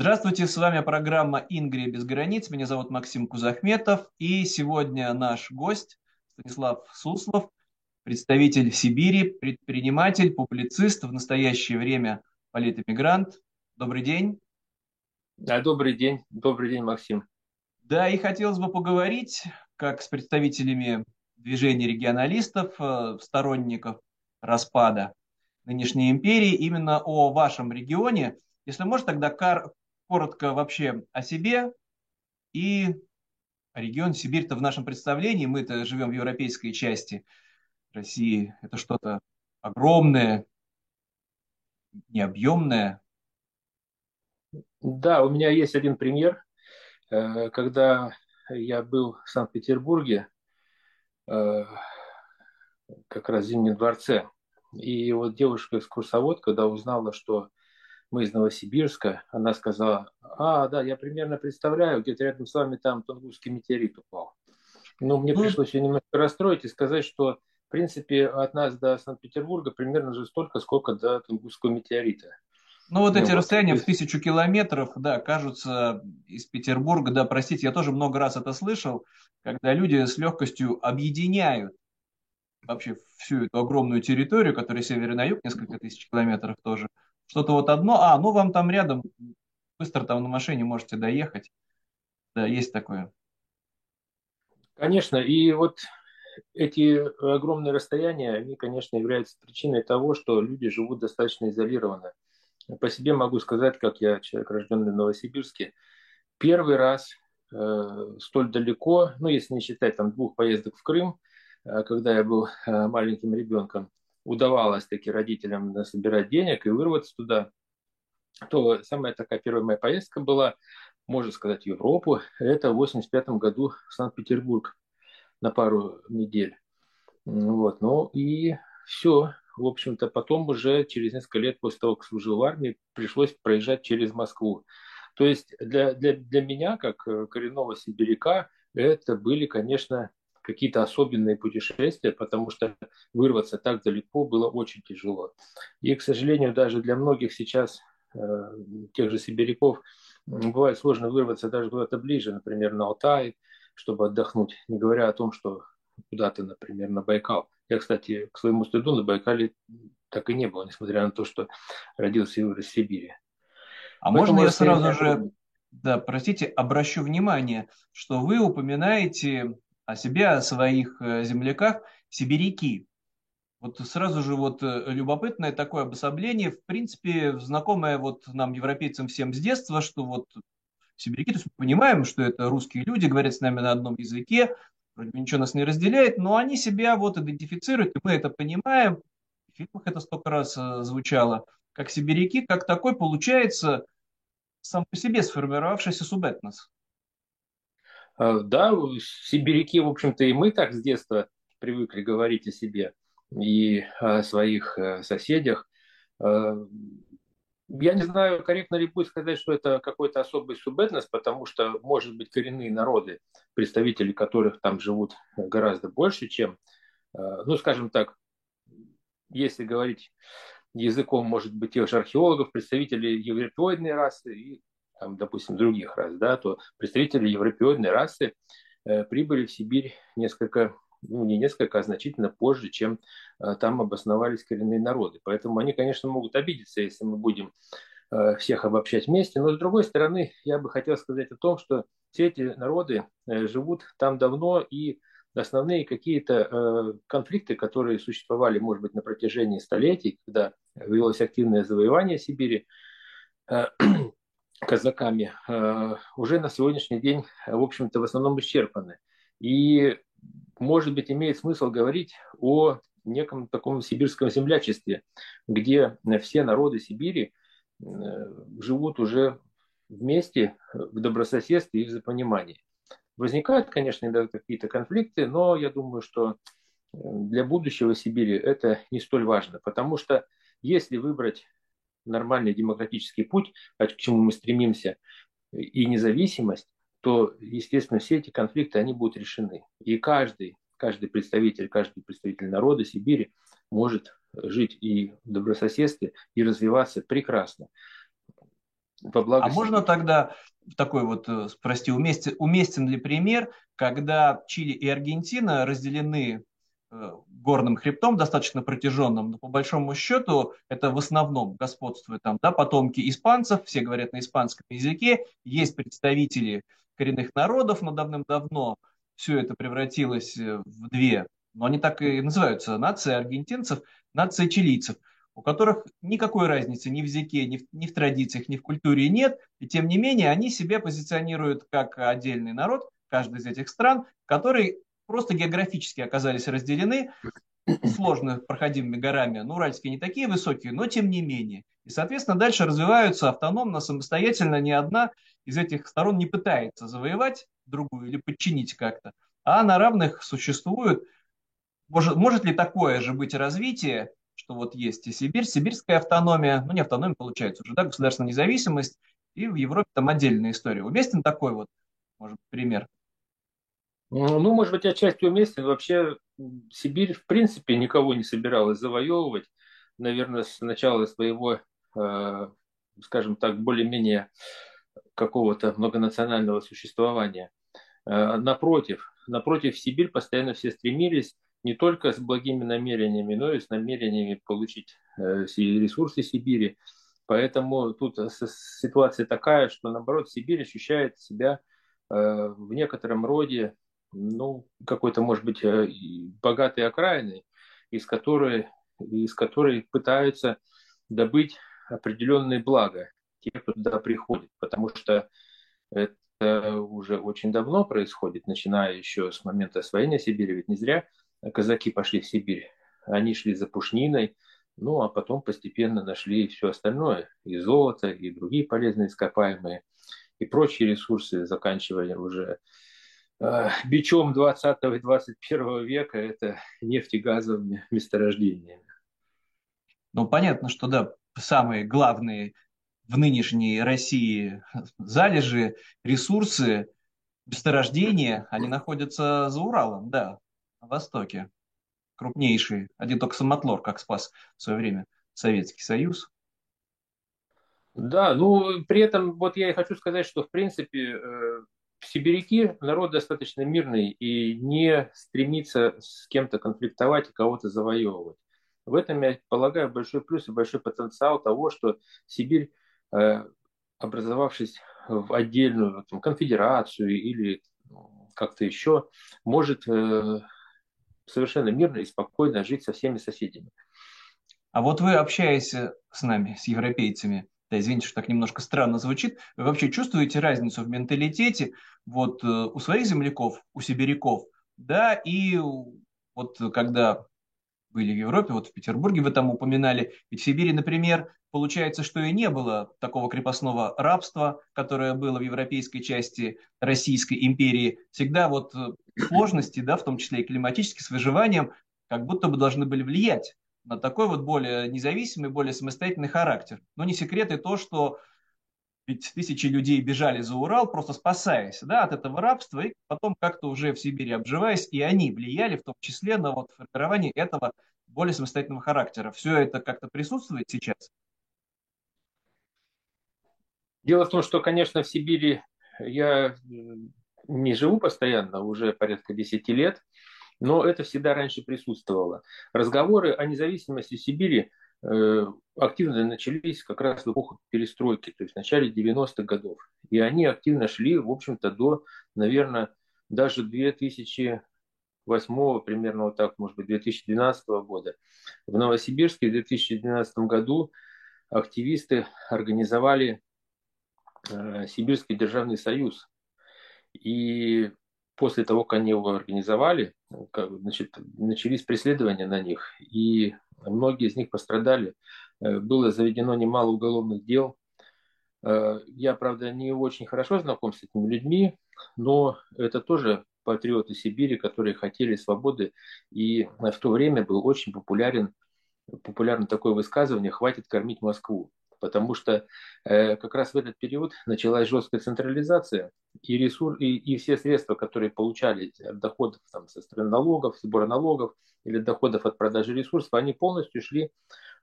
Здравствуйте, с вами программа «Ингрия без границ». Меня зовут Максим Кузахметов. И сегодня наш гость Станислав Суслов, представитель Сибири, предприниматель, публицист, в настоящее время политэмигрант. Добрый день. Да, добрый день. Добрый день, Максим. Да, и хотелось бы поговорить, как с представителями движения регионалистов, э, сторонников распада нынешней империи, именно о вашем регионе. Если можно, тогда коротко вообще о себе и регион Сибирь-то в нашем представлении, мы-то живем в европейской части России, это что-то огромное, необъемное. Да, у меня есть один пример. Э, когда я был в Санкт-Петербурге, э, как раз в Зимнем дворце, и вот девушка-экскурсовод, когда узнала, что мы из Новосибирска, она сказала, а, да, я примерно представляю, где-то рядом с вами там Тунгусский метеорит упал. Ну, мне ну, пришлось ее немножко расстроить и сказать, что, в принципе, от нас до Санкт-Петербурга примерно же столько, сколько до Тунгусского метеорита. Ну, вот ну, эти вот, расстояния в тысячу километров, да, кажутся из Петербурга, да, простите, я тоже много раз это слышал, когда люди с легкостью объединяют вообще всю эту огромную территорию, которая север и на юг, несколько тысяч километров тоже, что-то вот одно, а, ну вам там рядом, быстро там на машине можете доехать. Да, есть такое. Конечно, и вот эти огромные расстояния, они, конечно, являются причиной того, что люди живут достаточно изолированно. По себе могу сказать, как я человек, рожденный в Новосибирске, первый раз э, столь далеко, ну, если не считать там двух поездок в Крым, э, когда я был э, маленьким ребенком, удавалось таки родителям собирать денег и вырваться туда, то самая такая первая моя поездка была, можно сказать, в Европу. Это в 85 году в Санкт-Петербург на пару недель. Вот, ну и все. В общем-то, потом уже через несколько лет после того, как служил в армии, пришлось проезжать через Москву. То есть для, для, для меня, как коренного сибиряка, это были, конечно, какие-то особенные путешествия, потому что вырваться так далеко было очень тяжело. И, к сожалению, даже для многих сейчас, э, тех же сибиряков, бывает сложно вырваться даже куда-то ближе, например, на Алтай, чтобы отдохнуть, не говоря о том, что куда-то, например, на Байкал. Я, кстати, к своему стыду на Байкале так и не был, несмотря на то, что родился и вырос в Сибири. А Поэтому можно я сразу же, да, простите, обращу внимание, что вы упоминаете о себе, о своих э, земляках, сибиряки. Вот сразу же вот э, любопытное такое обособление, в принципе, знакомое вот нам, европейцам, всем с детства, что вот сибиряки, то есть мы понимаем, что это русские люди, говорят с нами на одном языке, вроде бы ничего нас не разделяет, но они себя вот идентифицируют, и мы это понимаем, в фильмах это столько раз э, звучало, как сибиряки, как такой получается сам по себе сформировавшийся субэтнос. А, да, сибиряки, в общем-то, и мы так с детства привыкли говорить о себе и о своих э, соседях. А, я не знаю, корректно ли будет сказать, что это какой-то особый субэтнос, потому что, может быть, коренные народы, представители которых там живут гораздо больше, чем, ну, скажем так, если говорить языком, может быть, тех же археологов, представители европеоидной расы и там, допустим, других рас, да, то представители европеоидной расы э, прибыли в Сибирь несколько, ну не несколько, а значительно позже, чем э, там обосновались коренные народы. Поэтому они, конечно, могут обидеться, если мы будем э, всех обобщать вместе. Но с другой стороны, я бы хотел сказать о том, что все эти народы живут там давно и основные какие-то конфликты, которые существовали, может быть, на протяжении столетий, когда велось активное завоевание Сибири, казаками э, уже на сегодняшний день, в общем-то, в основном исчерпаны. И, может быть, имеет смысл говорить о неком таком сибирском землячестве, где все народы Сибири э, живут уже вместе в добрососедстве и взаимопонимании. Возникают, конечно, иногда какие-то конфликты, но я думаю, что для будущего Сибири это не столь важно, потому что если выбрать нормальный демократический путь, а к чему мы стремимся, и независимость, то, естественно, все эти конфликты, они будут решены. И каждый, каждый представитель, каждый представитель народа Сибири может жить и в добрососедстве, и развиваться прекрасно. во благо А можно тогда такой вот, э, прости, уместен, уместен ли пример, когда Чили и Аргентина разделены горным хребтом, достаточно протяженным, но по большому счету это в основном господствует там, да, потомки испанцев, все говорят на испанском языке, есть представители коренных народов, но давным-давно все это превратилось э, в две, но они так и называются, нация аргентинцев, нация чилийцев – у которых никакой разницы ни в языке, ни в, ни в традициях, ни в культуре нет, и тем не менее они себя позиционируют как отдельный народ, каждый из этих стран, которые просто географически оказались разделены сложно проходимыми горами. Ну, уральские не такие высокие, но тем не менее. И, соответственно, дальше развиваются автономно, самостоятельно. Ни одна из этих сторон не пытается завоевать другую или подчинить как-то, а на равных существуют. Может, может ли такое же быть развитие что вот есть и Сибирь, сибирская автономия, ну не автономия получается уже, да, государственная независимость, и в Европе там отдельная история. Уместен такой вот, может пример? Ну, может быть, отчасти уместен. Вообще Сибирь, в принципе, никого не собиралась завоевывать. Наверное, с начала своего, э, скажем так, более-менее какого-то многонационального существования. Э, напротив, напротив, Сибирь постоянно все стремились не только с благими намерениями, но и с намерениями получить э, ресурсы Сибири. Поэтому тут ситуация такая, что наоборот Сибирь ощущает себя э, в некотором роде, ну, какой-то, может быть, э, богатой окраиной, из которой, из которой пытаются добыть определенные блага те, кто туда приходит, потому что это уже очень давно происходит, начиная еще с момента освоения Сибири, ведь не зря казаки пошли в Сибирь. Они шли за пушниной, ну а потом постепенно нашли все остальное, и золото, и другие полезные ископаемые, и прочие ресурсы, заканчивая уже бичом 20 и 21 века, это нефтегазовыми месторождениями. Ну, понятно, что да, самые главные в нынешней России залежи, ресурсы, месторождения, они находятся за Уралом, да на Востоке. Крупнейший. Один только Самотлор, как спас в свое время Советский Союз. Да, ну при этом вот я и хочу сказать, что в принципе э, сибиряки народ достаточно мирный и не стремится с кем-то конфликтовать и кого-то завоевывать. В этом, я полагаю, большой плюс и большой потенциал того, что Сибирь, э, образовавшись в отдельную там, конфедерацию или как-то еще, может э, совершенно мирно и спокойно жить со всеми соседями. А вот вы, общаясь с нами, с европейцами, да, извините, что так немножко странно звучит, вы вообще чувствуете разницу в менталитете вот э, у своих земляков, у сибиряков, да, и вот когда были в Европе, вот в Петербурге вы там упоминали, ведь в Сибири, например, получается, что и не было такого крепостного рабства, которое было в европейской части Российской империи. Всегда вот э, сложности, да, в том числе и климатические, с выживанием, как будто бы должны были влиять на такой вот более независимый, более самостоятельный характер. Но не секрет и то, что ведь тысячи людей бежали за Урал, просто спасаясь да, от этого рабства, и потом как-то уже в Сибири обживаясь, и они влияли в том числе на вот формирование этого более самостоятельного характера. Все это как-то присутствует сейчас? Дело в том, что, конечно, в Сибири я не живу постоянно, уже порядка 10 лет, но это всегда раньше присутствовало. Разговоры о независимости Сибири э, активно начались как раз в эпоху перестройки, то есть в начале 90-х годов. И они активно шли, в общем-то, до, наверное, даже 2008 примерно вот так, может быть, 2012 года. В Новосибирске в 2012 году активисты организовали э, Сибирский державный союз, и после того, как они его организовали, значит, начались преследования на них, и многие из них пострадали. Э, было заведено немало уголовных дел. Э, я, правда, не очень хорошо знаком с этими людьми, но это тоже патриоты Сибири, которые хотели свободы, и в то время был очень популярен, популярно такое высказывание «хватит кормить Москву» потому что э, как раз в этот период началась жесткая централизация, и, ресурс, и, и все средства, которые получались от доходов там, со стороны налогов, сбора налогов или доходов от продажи ресурсов, они полностью шли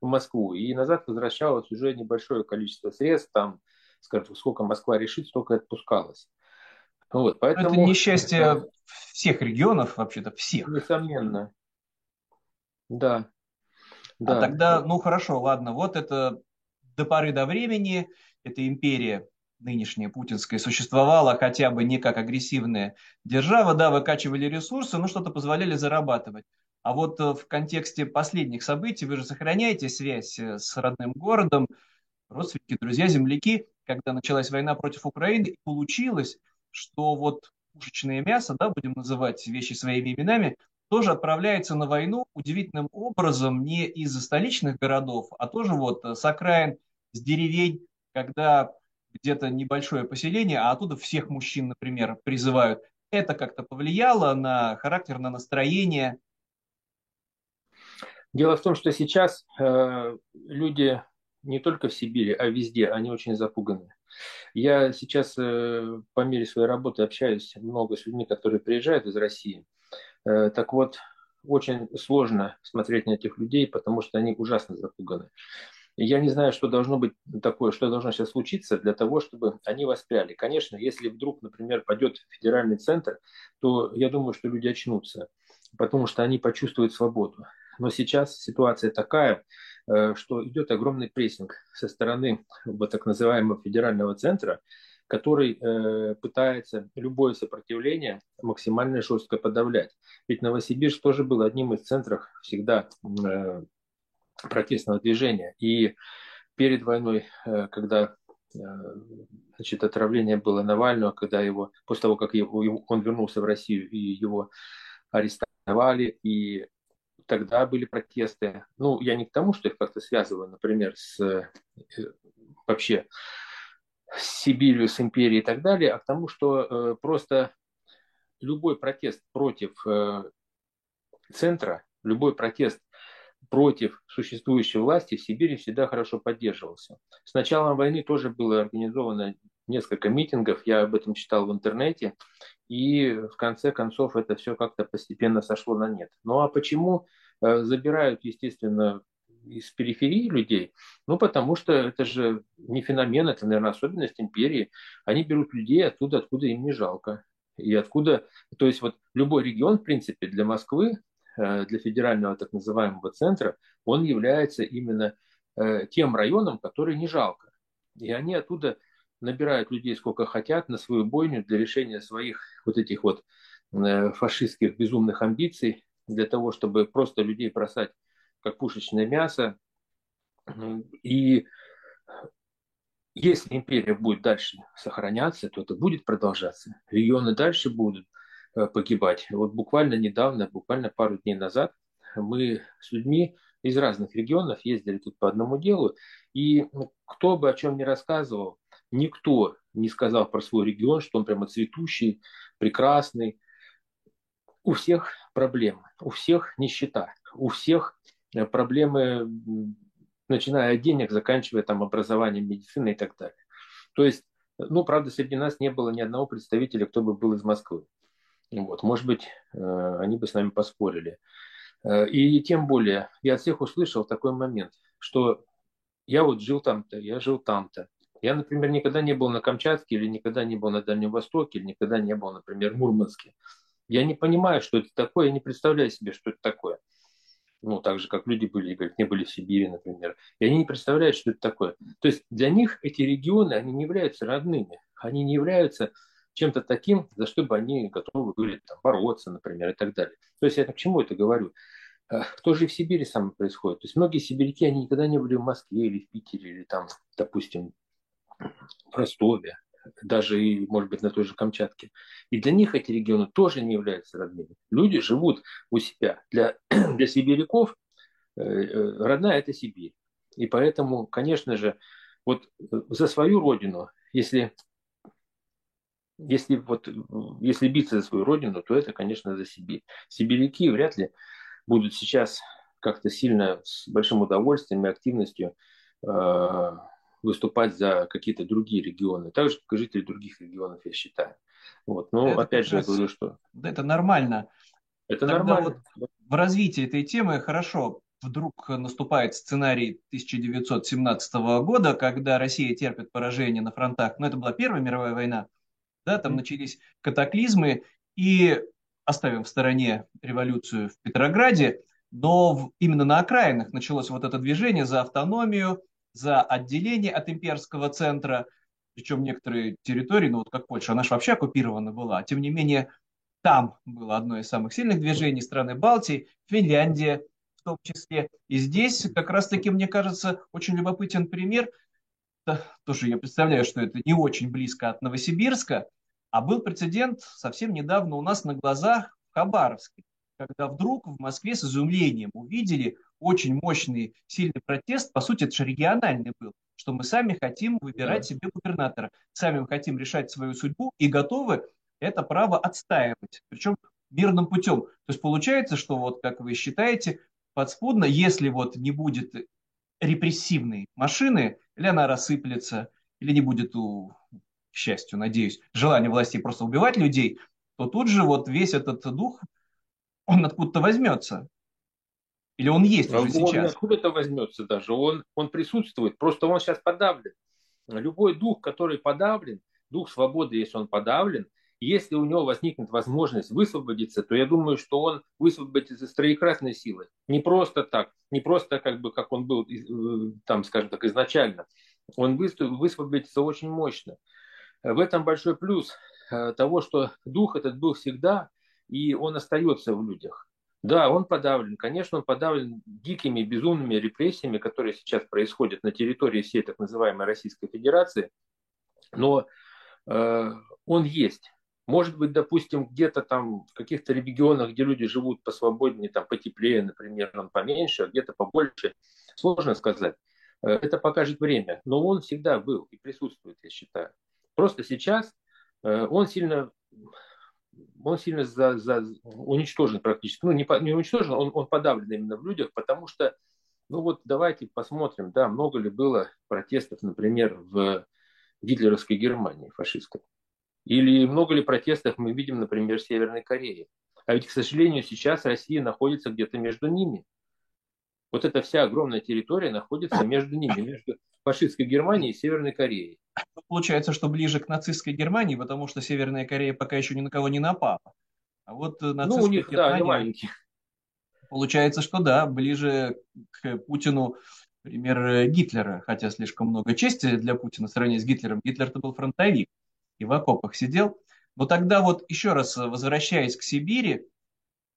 в Москву. И назад возвращалось уже небольшое количество средств, там скажем, сколько Москва решит, столько отпускалось. Вот, поэтому... Это несчастье всех регионов, вообще-то всех. Несомненно. Да. А да. А тогда, ну хорошо, ладно, вот это до поры до времени, эта империя нынешняя путинская существовала хотя бы не как агрессивная держава, да, выкачивали ресурсы, но что-то позволяли зарабатывать. А вот э, в контексте последних событий вы же сохраняете связь э, с родным городом, родственники, друзья, земляки, когда началась война против Украины, и получилось, что вот пушечное мясо, да, будем называть вещи своими именами, тоже отправляется на войну удивительным образом не из столичных городов, а тоже вот с окраин, с деревень, когда где-то небольшое поселение, а оттуда всех мужчин, например, призывают. Это как-то повлияло на характер, на настроение? Дело в том, что сейчас э, люди не только в Сибири, а везде, они очень запуганы. Я сейчас э, по мере своей работы общаюсь много с людьми, которые приезжают из России. Э, так вот, очень сложно смотреть на этих людей, потому что они ужасно запуганы. Я не знаю, что должно быть такое, что должно сейчас случиться для того, чтобы они воспряли. Конечно, если вдруг, например, пойдет федеральный центр, то я думаю, что люди очнутся, потому что они почувствуют свободу. Но сейчас ситуация такая, э, что идет огромный прессинг со стороны вот, так называемого федерального центра, который э, пытается любое сопротивление максимально жестко подавлять. Ведь Новосибирск тоже был одним из центров всегда э, протестного движения. И перед войной, э, когда э, значит, отравление было Навального, когда его, после того, как его, он вернулся в Россию и его арестовали, и тогда были протесты. Ну, я не к тому, что их как-то связываю, например, с э, вообще с Сибирью, с империей и так далее, а к тому, что э, просто любой протест против э, центра, любой протест против существующей власти в Сибири всегда хорошо поддерживался. С началом войны тоже было организовано несколько митингов, я об этом читал в интернете, и в конце концов это все как-то постепенно сошло на нет. Ну а почему э, забирают, естественно, из периферии людей? Ну потому что это же не феномен, это, наверное, особенность империи. Они берут людей оттуда, откуда им не жалко. И откуда, то есть вот любой регион, в принципе, для Москвы для федерального так называемого центра, он является именно э, тем районом, который не жалко. И они оттуда набирают людей сколько хотят на свою бойню для решения своих вот этих вот э, фашистских безумных амбиций, для того, чтобы просто людей бросать как пушечное мясо. И если империя будет дальше сохраняться, то это будет продолжаться. Регионы дальше будут Э, погибать. Вот буквально недавно, буквально пару дней назад, мы с людьми из разных регионов ездили тут по одному делу, и ну, кто бы о чем ни рассказывал, никто не сказал про свой регион, что он прямо цветущий, прекрасный. У всех проблемы, у всех нищета, у всех э, проблемы, начиная от денег, заканчивая там образованием, медициной и так далее. То есть, ну, правда, среди нас не было ни одного представителя, кто бы был из Москвы. Вот, может быть, э, они бы с нами поспорили. Э, и тем более, я от всех услышал такой момент, что я вот жил там-то, я жил там-то. Я, например, никогда не был на Камчатке, или никогда не был на Дальнем Востоке, или никогда не был, например, в Мурманске. Я не понимаю, что это такое, я не представляю себе, что это такое. Ну, так же, как люди были, говорят, не были в Сибири, например. И они не представляют, что это такое. То есть для них эти регионы, они не являются родными. Они не являются чем-то таким, за что бы они готовы были там, бороться, например, и так далее. То есть я к чему это говорю? Э, тоже и в Сибири самое происходит. То есть многие сибиряки, они никогда не были в Москве или в Питере, или там, допустим, в Ростове, даже и, может быть, на той же Камчатке. И для них эти регионы тоже не являются родными. Люди живут у себя. Для, для сибиряков э, э, родная – это Сибирь. И поэтому, конечно же, вот за свою родину, если если, вот, если биться за свою родину, то это, конечно, за Сибирь. Сибиряки вряд ли будут сейчас как-то сильно с большим удовольствием и активностью э, выступать за какие-то другие регионы, так же, как и жители других регионов, я считаю. Вот. Но это опять же, я говорю, что... Это нормально. Это Тогда нормально. Вот в развитии этой темы хорошо. вдруг наступает сценарий 1917 года, когда Россия терпит поражение на фронтах, ну это была Первая мировая война, да, там начались катаклизмы, и оставим в стороне революцию в Петрограде, но в, именно на окраинах началось вот это движение за автономию, за отделение от имперского центра, причем некоторые территории, ну вот как Польша, она же вообще оккупирована была, тем не менее там было одно из самых сильных движений страны Балтии, Финляндия в том числе. И здесь как раз-таки, мне кажется, очень любопытен пример, тоже я представляю, что это не очень близко от Новосибирска, а был прецедент совсем недавно у нас на глазах в Хабаровске, когда вдруг в Москве с изумлением увидели очень мощный, сильный протест, по сути, это же региональный был, что мы сами хотим выбирать себе губернатора, сами мы хотим решать свою судьбу и готовы это право отстаивать, причем мирным путем. То есть получается, что вот как вы считаете, подспудно, если вот не будет репрессивной машины, или она рассыплется, или не будет у, к счастью, надеюсь, желания власти просто убивать людей, то тут же вот весь этот дух, он откуда-то возьмется. Или он есть а уже он сейчас? Откуда это возьмется даже? Он, он присутствует, просто он сейчас подавлен. Любой дух, который подавлен, дух свободы, если он подавлен, если у него возникнет возможность высвободиться, то я думаю, что он высвободится с троекратной силой. Не просто так, не просто как бы, как он был э, там, скажем так, изначально. Он высвободится очень мощно. В этом большой плюс э, того, что дух этот был всегда, и он остается в людях. Да, он подавлен. Конечно, он подавлен дикими, безумными репрессиями, которые сейчас происходят на территории всей так называемой Российской Федерации. Но э, он есть. Может быть, допустим, где-то там в каких-то регионах, где люди живут посвободнее, там потеплее, например, он поменьше, а где-то побольше. Сложно сказать. Э, это покажет время. Но он всегда был и присутствует, я считаю. Просто сейчас э, он сильно он сильно за, за, уничтожен практически. Ну, не, не уничтожен, он, он подавлен именно в людях, потому что, ну вот давайте посмотрим, да, много ли было протестов, например, в гитлеровской Германии фашистской. Или много ли протестов мы видим, например, в Северной Корее. А ведь, к сожалению, сейчас Россия находится где-то между ними. Вот эта вся огромная территория находится между ними, между фашистской Германией и Северной Кореей. Получается, что ближе к нацистской Германии, потому что Северная Корея пока еще ни на кого не напала. А вот нацистская ну, у них, Германия, да, они маленькие. Получается, что да, ближе к Путину пример Гитлера, хотя слишком много чести для Путина в сравнении с Гитлером. Гитлер-то был фронтовик и в окопах сидел. Но тогда вот еще раз возвращаясь к Сибири,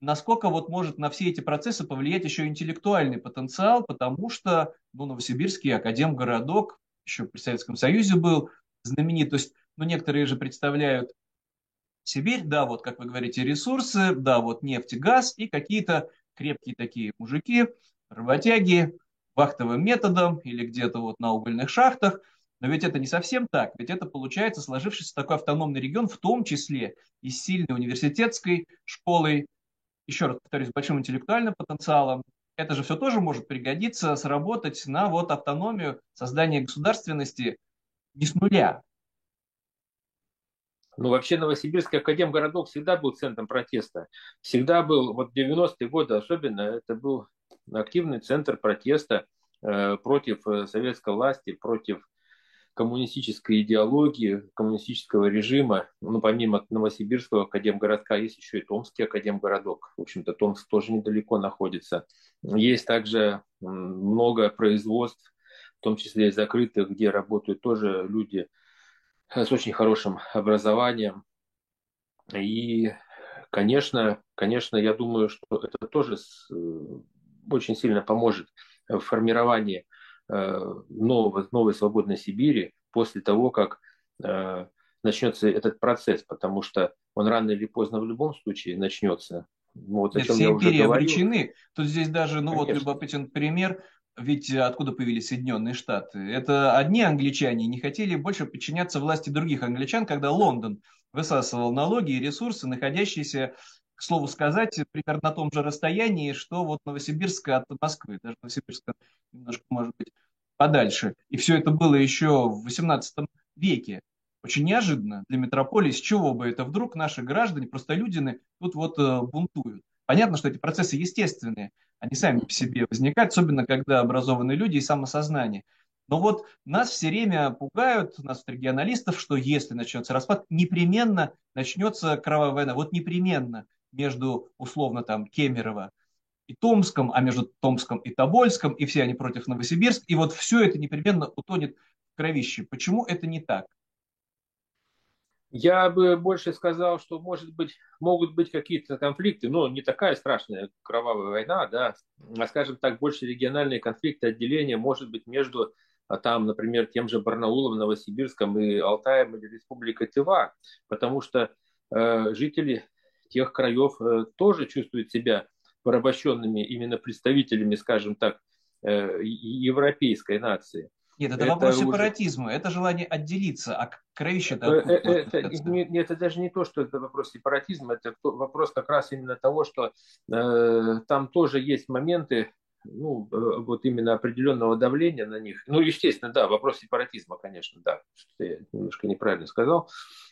насколько вот может на все эти процессы повлиять еще интеллектуальный потенциал, потому что ну, Новосибирский академгородок еще при Советском Союзе был знаменит. То есть, ну, некоторые же представляют Сибирь, да, вот, как вы говорите, ресурсы, да, вот нефть и газ и какие-то крепкие такие мужики, работяги, вахтовым методом или где-то вот на угольных шахтах – но ведь это не совсем так, ведь это получается сложившийся такой автономный регион, в том числе и с сильной университетской школой, еще раз повторюсь, большим интеллектуальным потенциалом. Это же все тоже может пригодиться, сработать на вот автономию, создание государственности не с нуля. Ну, вообще Новосибирский академгородок всегда был центром протеста. Всегда был, вот 90-е годы особенно, это был активный центр протеста э, против э, советской власти, против коммунистической идеологии, коммунистического режима. Ну, помимо Новосибирского академгородка, есть еще и Томский академгородок. В общем-то, Томск тоже недалеко находится. Есть также много производств, в том числе и закрытых, где работают тоже люди с очень хорошим образованием. И, конечно, конечно, я думаю, что это тоже очень сильно поможет в формировании Э, нового, новой свободной Сибири после того, как э, начнется этот процесс, потому что он рано или поздно в любом случае начнется. Вот, Нет, все империи обречены. Тут здесь даже, ну Конечно. вот любопытен пример, ведь откуда появились Соединенные Штаты? Это одни англичане не хотели больше подчиняться власти других англичан, когда Лондон высасывал налоги и ресурсы, находящиеся к слову сказать, примерно на том же расстоянии, что вот Новосибирск от Москвы, даже Новосибирск немножко, может быть, подальше. И все это было еще в XVIII веке. Очень неожиданно для метрополии, с чего бы это вдруг наши граждане, простолюдины, тут вот э, бунтуют. Понятно, что эти процессы естественные, они сами по себе возникают, особенно когда образованные люди и самосознание. Но вот нас все время пугают, нас, регионалистов, что если начнется распад, непременно начнется кровавая война. Вот непременно между, условно, там, Кемерово и Томском, а между Томском и Тобольском, и все они против Новосибирска. И вот все это непременно утонет в кровище. Почему это не так? Я бы больше сказал, что, может быть, могут быть какие-то конфликты, но не такая страшная кровавая война, да, а, скажем так, больше региональные конфликты, отделения, может быть, между а там, например, тем же Барнаулом, Новосибирском и Алтаем или Республикой Тыва, потому что э, жители тех краев э, тоже чувствуют себя порабощенными именно представителями, скажем так, э, европейской нации. Нет, это, это вопрос уже... сепаратизма, это желание отделиться, а кровище-то... Это, это, это, не, это даже не то, что это вопрос сепаратизма, это вопрос как раз именно того, что э, там тоже есть моменты, ну, э, вот именно определенного давления на них. Ну, естественно, да, вопрос сепаратизма, конечно, да, что я немножко неправильно сказал.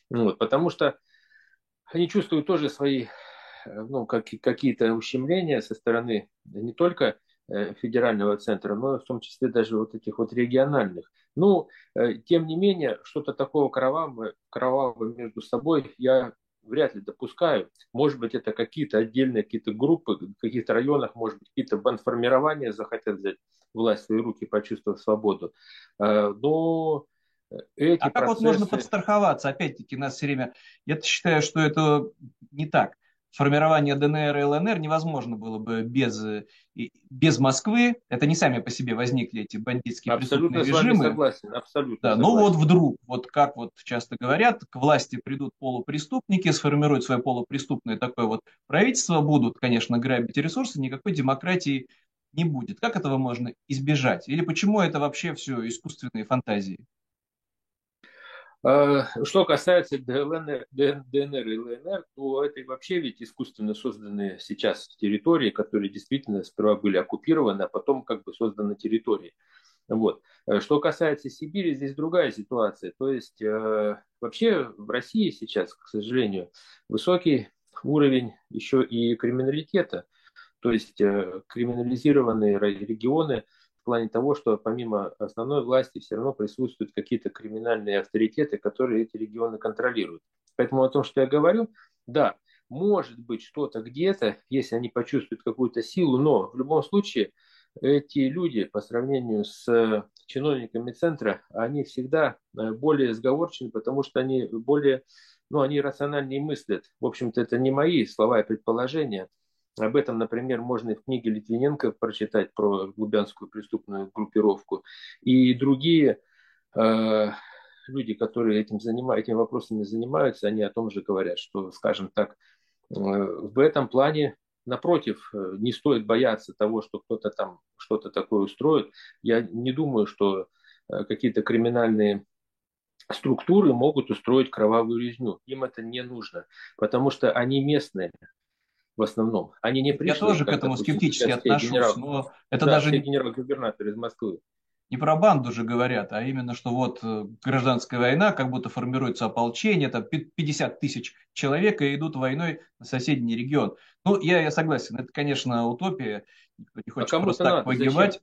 Вот, потому что они чувствуют тоже свои, э, ну, как, какие-то ущемления со стороны не только Э, федерального центра, но в том числе даже вот этих вот региональных. Ну, э, тем не менее, что-то такого кровавого, кровавого между собой я вряд ли допускаю. Может быть, это какие-то отдельные какие-то группы, в каких-то районах, может быть, какие-то бандформирования захотят взять власть в свои руки, почувствовать свободу. Но эти а как процессы... вот можно подстраховаться? Опять-таки, нас все время... Я считаю, что это не так формирование ДНР и ЛНР невозможно было бы без, без Москвы. Это не сами по себе возникли эти бандитские абсолютно преступные режимы. согласен, абсолютно да, согласен. Но вот вдруг, вот как вот часто говорят, к власти придут полупреступники, сформируют свое полупреступное такое вот правительство, будут, конечно, грабить ресурсы, никакой демократии не будет. Как этого можно избежать? Или почему это вообще все искусственные фантазии? А, что касается ДНР, ДНР и ЛНР, то это вообще ведь искусственно созданные сейчас территории, которые действительно сперва были оккупированы, а потом как бы созданы территории. Вот. Что касается Сибири, здесь другая ситуация. То есть э, вообще в России сейчас, к сожалению, высокий уровень еще и криминалитета. То есть э, криминализированные регионы – плане того, что помимо основной власти все равно присутствуют какие-то криминальные авторитеты, которые эти регионы контролируют. Поэтому о том, что я говорю, да, может быть что-то где-то, если они почувствуют какую-то силу, но в любом случае эти люди по сравнению с чиновниками центра, они всегда э, более сговорчивы, потому что они более, ну, они рациональнее мыслят. В общем-то, это не мои слова и предположения. Об этом, например, можно и в книге Литвиненко прочитать про глубянскую преступную группировку. И другие э, люди, которые этим, занимают, этими вопросами занимаются, они о том же говорят, что, скажем так, э, в этом плане, напротив, э, не стоит бояться того, что кто-то там что-то такое устроит. Я не думаю, что э, какие-то криминальные структуры могут устроить кровавую резню. Им это не нужно, потому что они местные, в основном. Они не пришли. Я тоже к этому скептически отношусь, генерал, но это да, даже генерал-губернатор из Москвы. Не про банду же говорят, а именно, что вот э, гражданская война, как будто формируется ополчение, там 50 тысяч человек и идут войной на соседний регион. Ну, я, я согласен, это, конечно, утопия, никто не хочет а просто так надо? погибать. Зачем?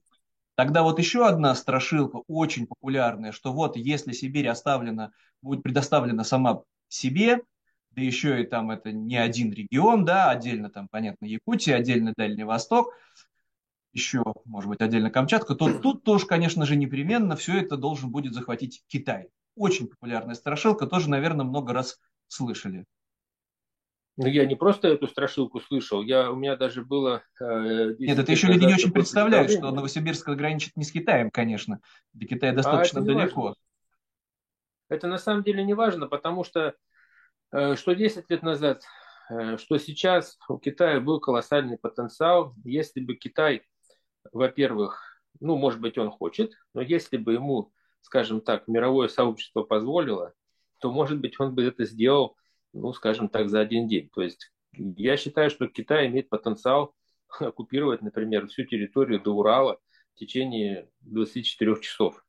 Тогда вот еще одна страшилка, очень популярная, что вот если Сибирь оставлена, будет предоставлена сама себе, да еще и там это не один регион, да, отдельно там, понятно, Якутия, отдельно Дальний Восток, еще, может быть, отдельно Камчатка, то тут тоже, конечно же, непременно все это должен будет захватить Китай. Очень популярная страшилка, тоже, наверное, много раз слышали. Ну, я не просто эту страшилку слышал, я, у меня даже было... Э, Нет, это еще люди не очень представляют, что Новосибирск граничит не с Китаем, конечно. До Китая а достаточно а далеко. Важно. Это на самом деле не важно, потому что что 10 лет назад, э, что сейчас у Китая был колоссальный потенциал. Если бы Китай, во-первых, ну, может быть, он хочет, но если бы ему, скажем так, мировое сообщество позволило, то, может быть, он бы это сделал, ну, скажем так, за один день. То есть я считаю, что Китай имеет потенциал оккупировать, например, всю территорию до Урала в течение 24 часов.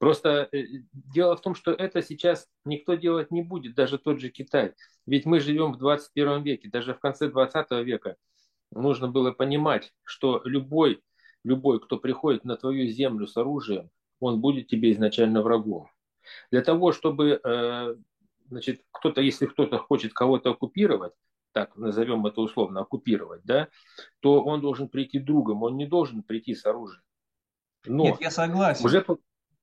Просто э, дело в том, что это сейчас никто делать не будет, даже тот же Китай. Ведь мы живем в 21 веке, даже в конце 20 века нужно было понимать, что любой, любой, кто приходит на твою землю с оружием, он будет тебе изначально врагом. Для того, чтобы, э, значит, кто-то, если кто-то хочет кого-то оккупировать, так назовем это условно, оккупировать, да, то он должен прийти другом, он не должен прийти с оружием. Но Нет, я согласен. Уже,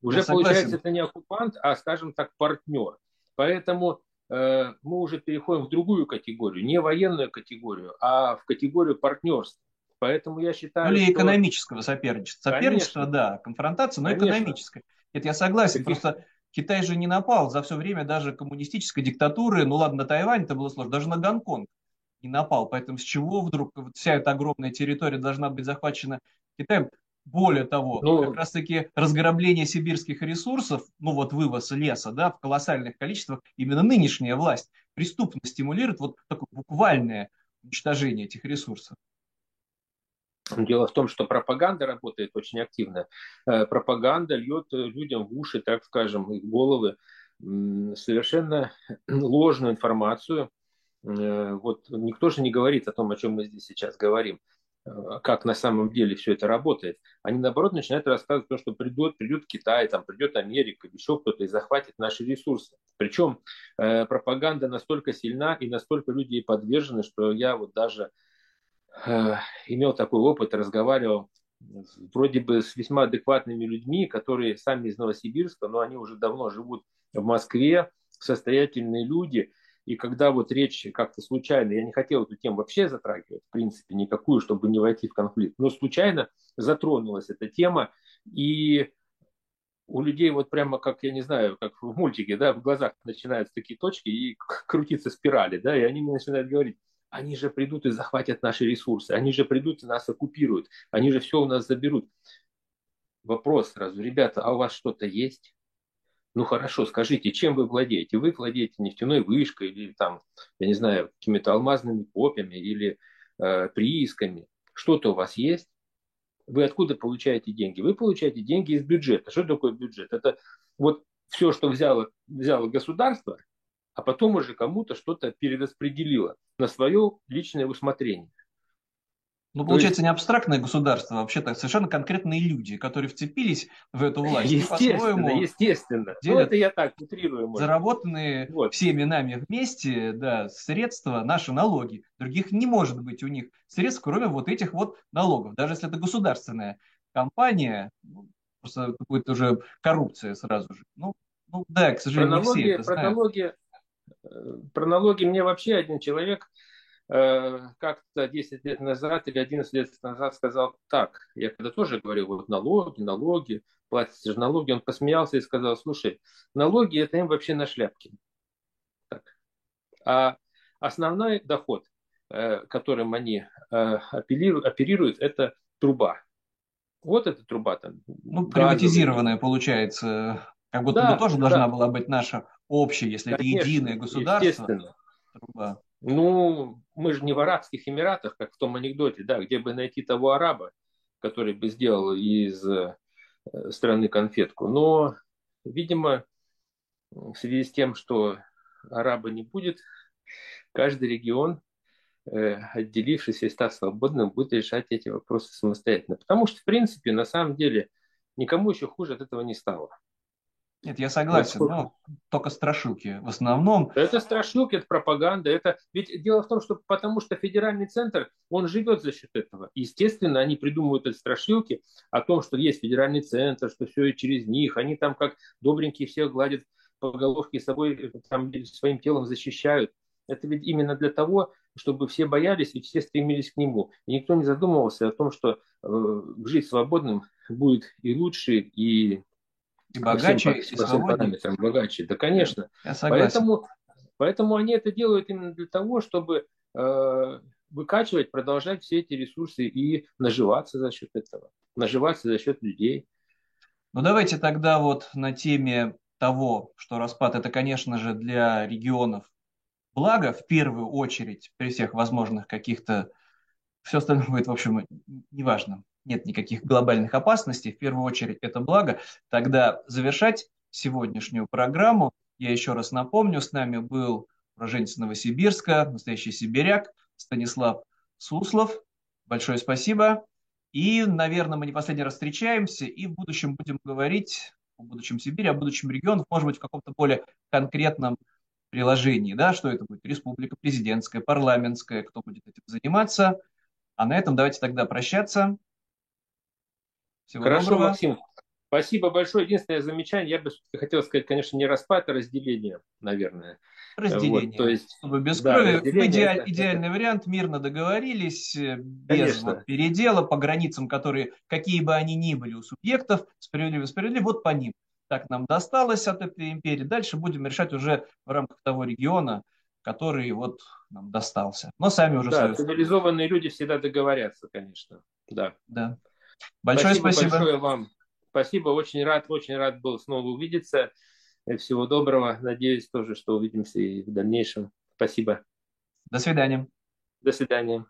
уже получается это не оккупант, а, скажем так, партнер. Поэтому э, мы уже переходим в другую категорию, не военную категорию, а в категорию партнерства. Поэтому я считаю, ну, или что... экономического соперничества. Соперничество, Конечно. да, конфронтация, но Конечно. экономическое. Это я согласен. Каких... Просто Китай же не напал за все время даже коммунистической диктатуры, ну ладно, на Тайвань это было сложно, даже на Гонконг не напал. Поэтому с чего вдруг вся эта огромная территория должна быть захвачена Китаем? Более того, ну, как раз-таки разграбление сибирских ресурсов, ну вот вывоз леса, да, в колоссальных количествах, именно нынешняя власть преступно стимулирует вот такое буквальное уничтожение этих ресурсов. Дело в том, что пропаганда работает очень активно. Э, пропаганда льет людям в уши, так скажем, в головы совершенно ложную информацию. Э, вот никто же не говорит о том, о чем мы здесь сейчас говорим, э, как на самом деле все это работает. Они, наоборот, начинают рассказывать то, что придет, придет Китай, там придет Америка, еще кто-то и захватит наши ресурсы. Причем пропаганда настолько сильна и настолько люди подвержены, что я вот даже Э, имел такой опыт, разговаривал вроде бы с весьма адекватными людьми, которые сами из Новосибирска, но они уже давно живут в Москве, состоятельные люди. И когда вот речь как-то случайно, я не хотел эту тему вообще затрагивать, в принципе, никакую, чтобы не войти в конфликт, но случайно затронулась эта тема, и у людей вот прямо как, я не знаю, как в мультике, да, в глазах начинаются такие точки и крутиться спирали, да, и они мне начинают говорить, они же придут и захватят наши ресурсы, они же придут и нас оккупируют, они же все у нас заберут. Вопрос сразу, ребята, а у вас что-то есть? Ну хорошо, скажите, чем вы владеете? Вы владеете нефтяной вышкой или там, я не знаю, какими-то алмазными копьями или э, приисками. Что-то у вас есть? Вы откуда получаете деньги? Вы получаете деньги из бюджета. Что такое бюджет? Это вот все, что взяло, взяло государство, а потом уже кому-то что-то перераспределила на свое личное усмотрение. Ну, получается, есть... не абстрактное государство, а вообще-то совершенно конкретные люди, которые вцепились в эту власть. Естественно, естественно. Ну, это я так утрирую. Может. Заработанные вот. всеми нами вместе да, средства, наши налоги. Других не может быть у них средств, кроме вот этих вот налогов. Даже если это государственная компания, ну, просто будет уже коррупция сразу же. Ну, ну да, к сожалению, про налоги, все это про знают. налоги про налоги мне вообще один человек э, как-то 10 лет назад или 11 лет назад сказал так. Я когда тоже говорил, вот налоги, налоги, платите же налоги, он посмеялся и сказал, слушай, налоги это им вообще на шляпке. Так. А основной доход, э, которым они э, оперируют, это труба. Вот эта труба там. Ну, приватизированная получается. Как будто да, бы тоже да. должна была быть наша общее, если Конечно, это единое государство. Естественно. Труба. Ну, мы же не в Арабских Эмиратах, как в том анекдоте, да, где бы найти того араба, который бы сделал из э, страны конфетку. Но, видимо, в связи с тем, что араба не будет, каждый регион, э, отделившись и став свободным, будет решать эти вопросы самостоятельно. Потому что, в принципе, на самом деле, никому еще хуже от этого не стало. Нет, я согласен, но только страшилки в основном. Это страшилки, это пропаганда. Это... Ведь дело в том, что потому что федеральный центр, он живет за счет этого. Естественно, они придумывают эти страшилки о том, что есть федеральный центр, что все через них. Они там как добренькие всех гладят по головке собой, там, своим телом защищают. Это ведь именно для того, чтобы все боялись и все стремились к нему. И никто не задумывался о том, что э, жить свободным будет и лучше, и и богаче, по всем, и по всем параметрам богаче. Да, конечно. Я Поэтому, поэтому они это делают именно для того, чтобы э, выкачивать, продолжать все эти ресурсы и наживаться за счет этого. Наживаться за счет людей. Ну давайте тогда вот на теме того, что распад это, конечно же, для регионов благо в первую очередь при всех возможных каких-то все остальное будет, в общем, неважно нет никаких глобальных опасностей, в первую очередь это благо, тогда завершать сегодняшнюю программу, я еще раз напомню, с нами был уроженец Новосибирска, настоящий сибиряк Станислав Суслов. большое спасибо. И, наверное, мы не последний раз встречаемся, и в будущем будем говорить о будущем Сибири, о будущем регионе, может быть, в каком-то более конкретном приложении, да, что это будет республика, президентская, парламентская, кто будет этим заниматься. А на этом давайте тогда прощаться. Всего Хорошо, доброго. Максим. Спасибо большое. Единственное замечание, я бы хотел сказать, конечно, не распад, а разделение, наверное. Разделение. Вот, то есть, Чтобы без да, крови. Идеаль, это... Идеальный вариант. Мирно договорились, э, без вот передела по границам, которые, какие бы они ни были у субъектов, справедливо, справедливо, вот по ним. Так нам досталось от этой империи. Дальше будем решать уже в рамках того региона, который вот нам достался. Но сами уже... Да, цивилизованные люди всегда договорятся, конечно. Да. Да. Большое спасибо. Спасибо большое вам. Спасибо, очень рад, очень рад был снова увидеться. Всего доброго. Надеюсь тоже, что увидимся и в дальнейшем. Спасибо. До свидания. До свидания.